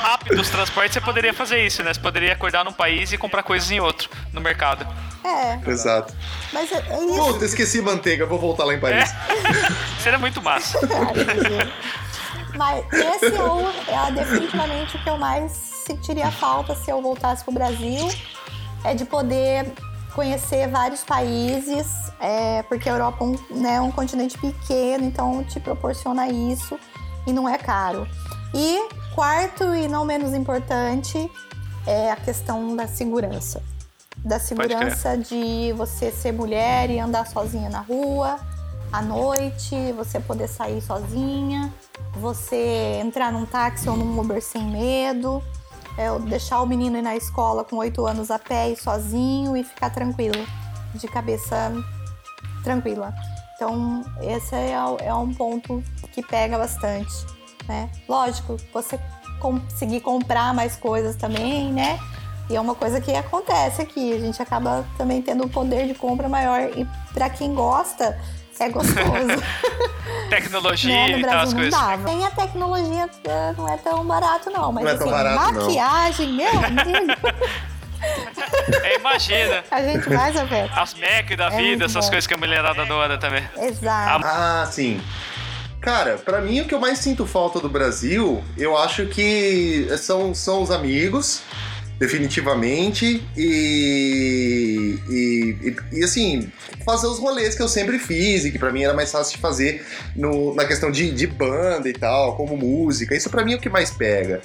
rápido os transportes, você poderia fazer isso, né? Você poderia acordar num país e comprar coisas em outro, no mercado. É, Exato. mas é, é isso. Puta, esqueci manteiga, vou voltar lá em Paris. Seria muito massa. <laughs> Mas esse é, o, é definitivamente o que eu mais sentiria falta se eu voltasse pro Brasil. É de poder conhecer vários países, é, porque a Europa é um, né, um continente pequeno, então te proporciona isso e não é caro. E quarto e não menos importante é a questão da segurança. Da segurança de você ser mulher e andar sozinha na rua, à noite, você poder sair sozinha, você entrar num táxi ou num Uber sem medo, é, deixar o menino ir na escola com oito anos a pé e sozinho e ficar tranquilo, de cabeça tranquila. Então, esse é, é um ponto que pega bastante, né? Lógico, você conseguir comprar mais coisas também, né? E é uma coisa que acontece aqui, a gente acaba também tendo um poder de compra maior e para quem gosta, é gostoso. <laughs> Tecnologia né? No e tal, as Brasil não coisas. dava. Tem a tecnologia, eh, não é tão barato não, mas Não é assim, barato, não. maquiagem, meu <laughs> amigo, É, imagina. a gente vai saber. As Mac da É vida, essas bom. coisas que a mulherada adora também. Exato. Ah, sim. Cara, pra mim o que eu mais sinto falta do Brasil, eu acho que são, são os amigos, definitivamente, e, e, e, e, assim, fazer os rolês que eu sempre fiz e que pra mim era mais fácil de fazer no, na questão de, de banda e tal, como música. Isso pra mim é o que mais pega.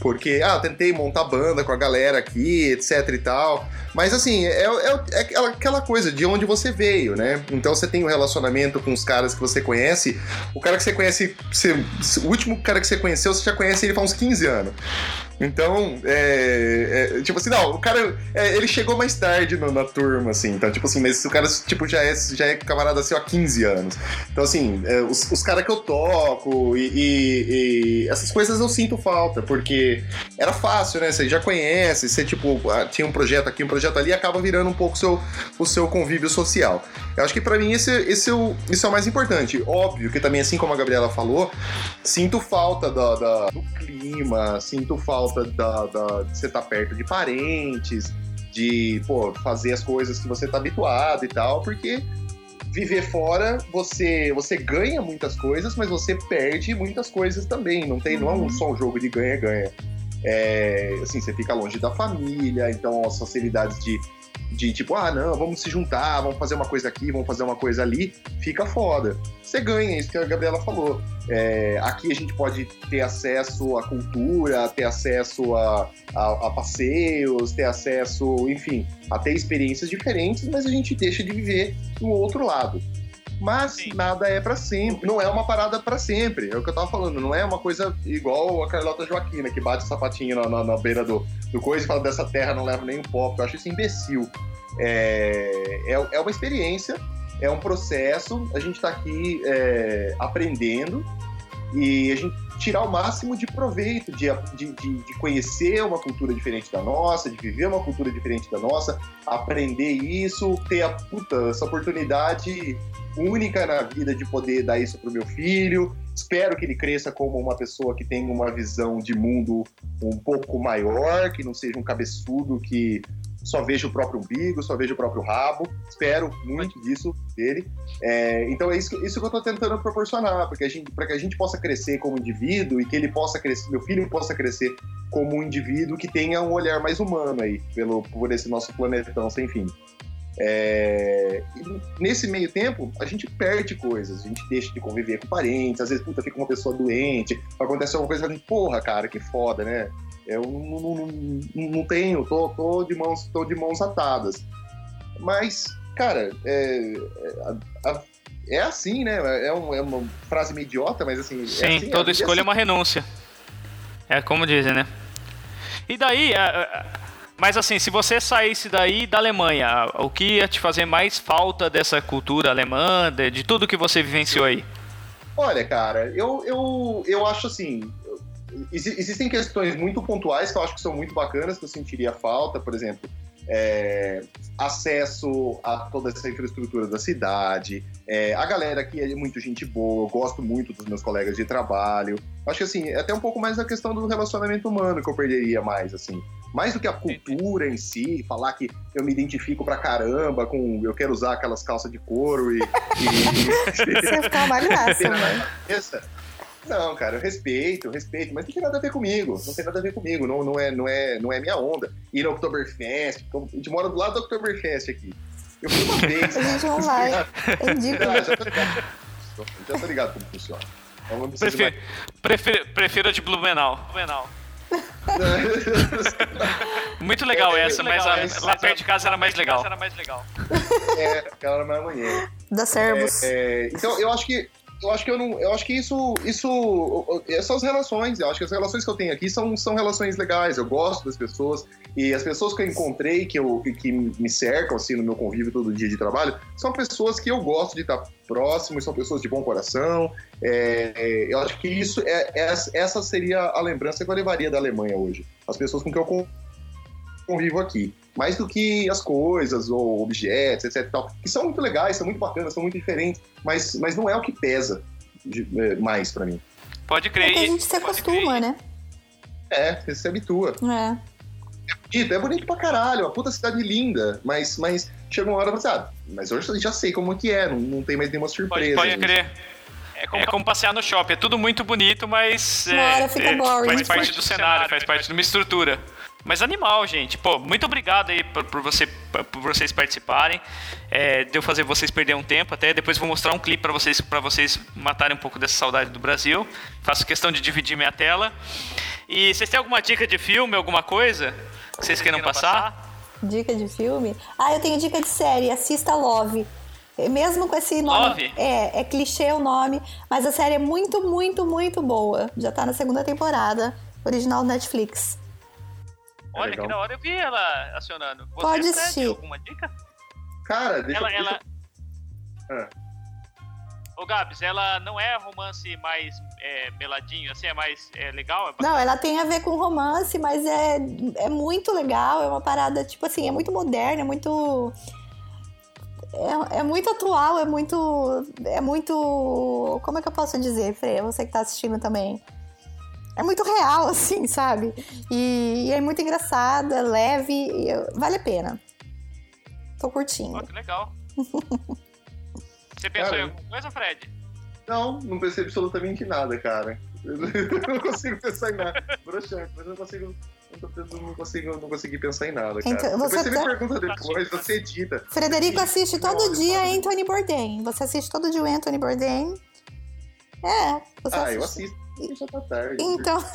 Porque, ah, eu tentei montar banda com a galera aqui, etc e tal. Mas assim, é, é, é aquela- aquela coisa de onde você veio, né? Então você tem um relacionamento com os caras que você conhece. O cara que você conhece, você- o último cara que você conheceu, você já conhece ele faz uns 15 anos. Então, é, é, tipo assim, não, o cara, é, ele chegou mais tarde no- na turma, assim, então, tipo assim, mas o cara, tipo, já é, já é camarada seu há 15 anos. Então, assim, é, os, os caras que eu toco e, e- e essas coisas eu sinto falta, porque era fácil, né? Você já conhece, você, tipo, ah, tinha um projeto aqui, um projeto ali, acaba virando um pouco o seu, o seu convívio social. Eu acho que pra mim esse, esse é o, isso é o mais importante. Óbvio que também, assim como a Gabriela falou, sinto falta da, da- do clima, sinto falta da, da- de você estar perto de parentes, de, pô, fazer as coisas que você tá habituado e tal, porque viver fora, você, você ganha muitas coisas, mas você perde muitas coisas também. Não tem, não é um, só um jogo de ganha-ganha. É, assim, você fica longe da família, então as facilidades de, de tipo, ah, não, vamos se juntar, vamos fazer uma coisa aqui, vamos fazer uma coisa ali, fica foda. Você ganha, isso que a Gabriela falou. É, aqui a gente pode ter acesso à cultura, ter acesso a, a, a passeios, ter acesso, enfim, a ter experiências diferentes, mas a gente deixa de viver no outro lado. Mas Sim. nada é pra sempre. Não é uma parada pra sempre. É o que eu tava falando. Não é uma coisa igual a Carlota Joaquina, que bate o sapatinho na, na, na beira do, do coisa e fala dessa terra não leva nem um pó. Eu acho isso imbecil. É, é, é uma experiência, é um processo. A gente tá aqui é, aprendendo e a gente tirar o máximo de proveito de, de, de, de conhecer uma cultura diferente da nossa, de viver uma cultura diferente da nossa, aprender isso, ter a puta, essa oportunidade única na vida de poder dar isso pro meu filho. Espero que ele cresça como uma pessoa que tenha uma visão de mundo um pouco maior, que não seja um cabeçudo que só veja o próprio umbigo, só veja o próprio rabo. Espero muito disso dele. É, então é isso, que- isso que eu tô tentando proporcionar, para que a gente possa crescer como indivíduo e que ele possa crescer, meu filho possa crescer como um indivíduo que tenha um olhar mais humano aí, pelo, por esse nosso planetão sem fim. É, nesse meio tempo, a gente perde coisas, a gente deixa de conviver com parentes, às vezes, puta, fica uma pessoa doente, acontece alguma coisa, porra, cara, que foda, né? Eu não, não, não, não tenho, tô, tô, de mãos, tô de mãos atadas. Mas, cara, é, é, a- é assim, né? É, um- é uma frase meio idiota, mas assim. é Sim, assim, toda a vida é escolha é assim. uma renúncia. É como dizem, né? E daí, a- mas assim, se você saísse daí da Alemanha, o que ia te fazer mais falta dessa cultura alemã, de, de tudo que você vivenciou aí? Olha, cara, eu, eu, eu acho assim. exi- Existem questões muito pontuais que eu acho que são muito bacanas, que eu sentiria falta, por exemplo, é, acesso a toda essa infraestrutura da cidade. é, a galera aqui é muito gente boa, eu gosto muito dos meus colegas de trabalho. Acho que assim, é até um pouco mais a questão do relacionamento humano que eu perderia mais, assim. Mais do que a cultura em si, falar que eu me identifico pra caramba com. Eu quero usar aquelas calças de couro e. e- <laughs> <laughs> Você ficar uma graça, né? Não, cara, eu respeito, eu respeito, mas não tem nada a ver comigo. Não tem nada a ver comigo. Não, não, é, não, é, não é minha onda. Ir no Oktoberfest, a gente mora do lado do Oktoberfest aqui. Eu fui uma vez. A gente não vai. É ridículo. Já, já tô ligado. Já tô ligado como funciona. Então não precisa Prefiro, prefiro, prefiro a de Blumenau. Blumenau. <laughs> Muito legal É, essa, é mas legal, a- mas- lá perto de casa era mais legal. É, aquela era mais amanhã. Da Servos. É, então eu acho que eu acho que eu não, eu acho que isso isso essas relações, eu acho que as relações que eu tenho aqui são, são relações legais. Eu gosto das pessoas e as pessoas que eu encontrei que eu que- me cercam assim no meu convívio todo dia de trabalho são pessoas que eu gosto de estar próximo, são pessoas de bom coração. É, eu acho que isso é, essa seria a lembrança que eu levaria da Alemanha hoje. As pessoas com que eu convivo aqui. Mais do que as coisas ou objetos, etc. e tal, que são muito legais, são muito bacanas, são muito diferentes, mas, mas não é o que pesa de- é, mais pra mim. Pode É crer. que a gente se pode acostuma, né? É, você se habitua. É. Bonito, é bonito pra caralho, uma puta cidade linda, mas, mas chega uma hora e você, ah, mas hoje eu já sei como que é, não, não tem mais nenhuma Pode, surpresa. pode gente. crer. É como, é como passear no shopping. É tudo muito bonito, mas. Uma é, hora fica é, boring. Faz parte do cenário, faz parte de uma estrutura. Mas animal, gente. Pô, muito obrigado aí por, por você, por vocês participarem. É, deu fazer vocês perder um tempo. Até depois vou mostrar um clipe para vocês, pra vocês matarem um pouco dessa saudade do Brasil. Faço questão de dividir minha tela. E vocês têm alguma dica de filme, alguma coisa que vocês queiram passar? Dica de filme? Ah, eu tenho dica de série. Assista Love. É, Mesmo com esse nome. Love? É, é clichê o nome, mas a série é muito, muito, muito boa. Já tá na segunda temporada, original Netflix. Olha legal. que da hora, eu vi ela acionando. Você, Pode assistir. alguma dica? Cara, deixa, ela, deixa ela... Ah. Ô Gabs, ela não é romance mais é, meladinho, assim, é mais é, legal? É Não, ela tem a ver com romance, mas é, é muito legal. É uma parada, tipo assim, é muito moderna, é muito. É, é muito atual, é muito. É muito. Como é que eu posso dizer, Fre? Você que tá assistindo também. É muito real, assim, sabe? E, e é muito engraçada, leve, e eu- vale a pena. Tô curtindo. Ó, que legal. <laughs> Você pensou Cara, em alguma coisa, Fred? Não, não pensei absolutamente nada, cara. <laughs> Eu não consigo pensar em nada. Broxante, mas eu não consigo. Eu não consigo, não consegui pensar em nada, cara. Então, você depois você tá- me pergunta depois, você edita. Frederico assiste todo Não, dia Anthony Bourdain. Você assiste todo dia o Anthony Bourdain? É, você Ah, eu assiste. Já tá tarde. Então. <laughs>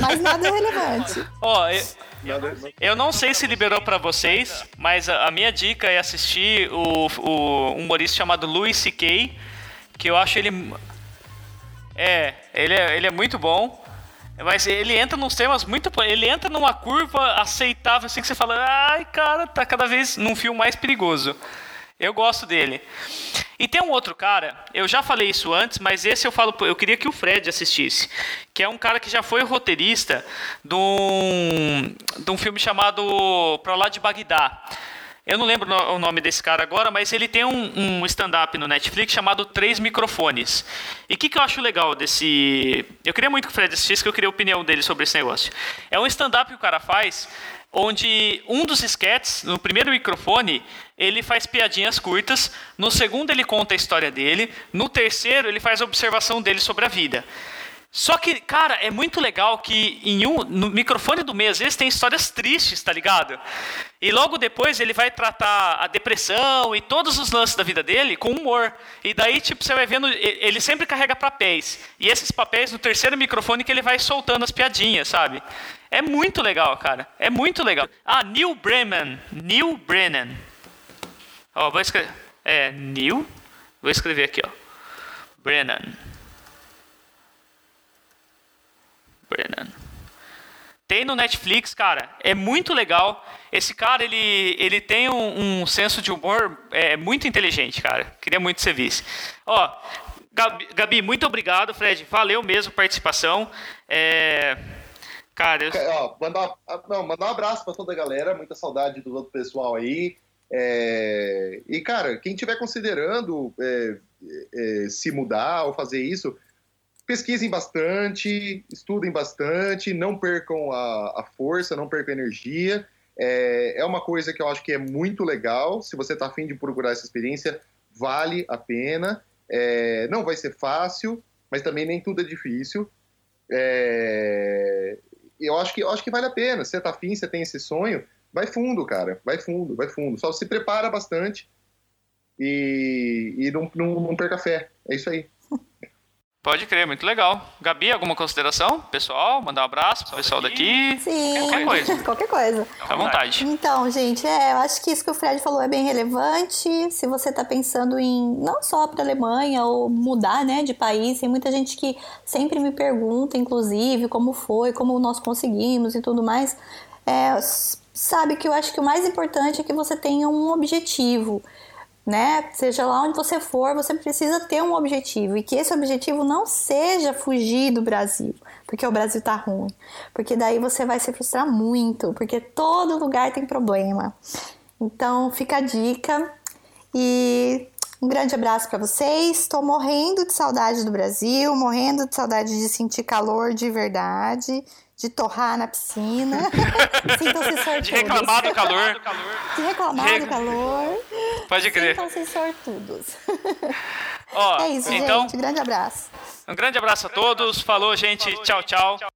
Mas nada é relevante. Ó, eu, Nada, eu não sei se liberou pra vocês, mas a, a minha dica é assistir o, o humorista chamado Louis C.K., que eu acho ele. É, ele é, ele é muito bom. Mas ele entra nos temas muito. Ele entra numa curva aceitável, assim que você fala, ai, cara, tá cada vez num fio mais perigoso. Eu gosto dele. E tem um outro cara, eu já falei isso antes, mas esse eu falo, eu queria que o Fred assistisse, que é um cara que já foi roteirista de um, de um filme chamado Pra Lá de Bagdá. Eu não lembro o nome desse cara agora, mas ele tem um, um stand-up no Netflix chamado Três Microfones. E o que, que eu acho legal desse. Eu queria muito que o Fred assistisse, que eu queria a opinião dele sobre esse negócio. É um stand-up que o cara faz, onde um dos sketches, no primeiro microfone, ele faz piadinhas curtas, no segundo ele conta a história dele, no terceiro ele faz a observação dele sobre a vida. Só que, cara, é muito legal que em um, no microfone do meio, às vezes tem histórias tristes, tá ligado? E logo depois ele vai tratar a depressão e todos os lances da vida dele com humor. E daí, tipo, você vai vendo, ele sempre carrega papéis. E esses papéis no terceiro microfone que ele vai soltando as piadinhas, sabe? É muito legal, cara. É muito legal. Ah, Neil Brennan. Neil Brennan. Ó, vou escrever. É, Neil. Vou escrever aqui, ó. Brennan. Brennan. Tem no Netflix, cara. É muito legal. Esse cara, ele, ele tem um, um senso de humor é, muito inteligente, cara. Queria muito que você visse. Ó, Gabi, Gabi, muito obrigado, Fred. Valeu mesmo a participação. É, cara, eu- Ó, mandar, ah, não, mandar um abraço pra toda a galera, muita saudade do outro pessoal aí. É, e, cara, quem estiver considerando é, é, se mudar ou fazer isso, pesquisem bastante, estudem bastante, não percam a, a força, não percam a energia. É, é uma coisa que eu acho que é muito legal. Se você está afim de procurar essa experiência, vale a pena. É, não vai ser fácil, mas também nem tudo é difícil. É, eu acho que eu acho que vale a pena. Se você tá afim, você tem esse sonho, vai fundo, cara. Vai fundo, vai fundo. Só se prepara bastante e, e não, não, não perca fé. É isso aí. pode crer, muito legal. Gabi, alguma consideração? Pessoal, mandar um abraço pro pessoal daqui. Sim. Qualquer coisa. Qualquer coisa. Fica à vontade. Então, gente, é, eu acho que isso que o Fred falou é bem relevante. Se você está pensando em não só para a Alemanha ou mudar, né, de país, tem muita gente que sempre me pergunta, inclusive, como foi, como nós conseguimos e tudo mais. É, sabe que eu acho que o mais importante é que você tenha um objetivo. Né? Seja lá onde você for, você precisa ter um objetivo e que esse objetivo não seja fugir do Brasil, porque o Brasil tá ruim, porque daí você vai se frustrar muito, porque todo lugar tem problema. Então, fica a dica e um grande abraço para vocês. Estou morrendo de saudade do Brasil, morrendo de saudade de sentir calor de verdade, de torrar na piscina. <laughs> Sintam-se sortudos. De reclamar do calor. De reclamar do calor. Pode crer. Sintam-se sortudos. Ó, É isso, então, gente. Grande abraço. um grande abraço a todos. Falou, gente. Tchau, tchau.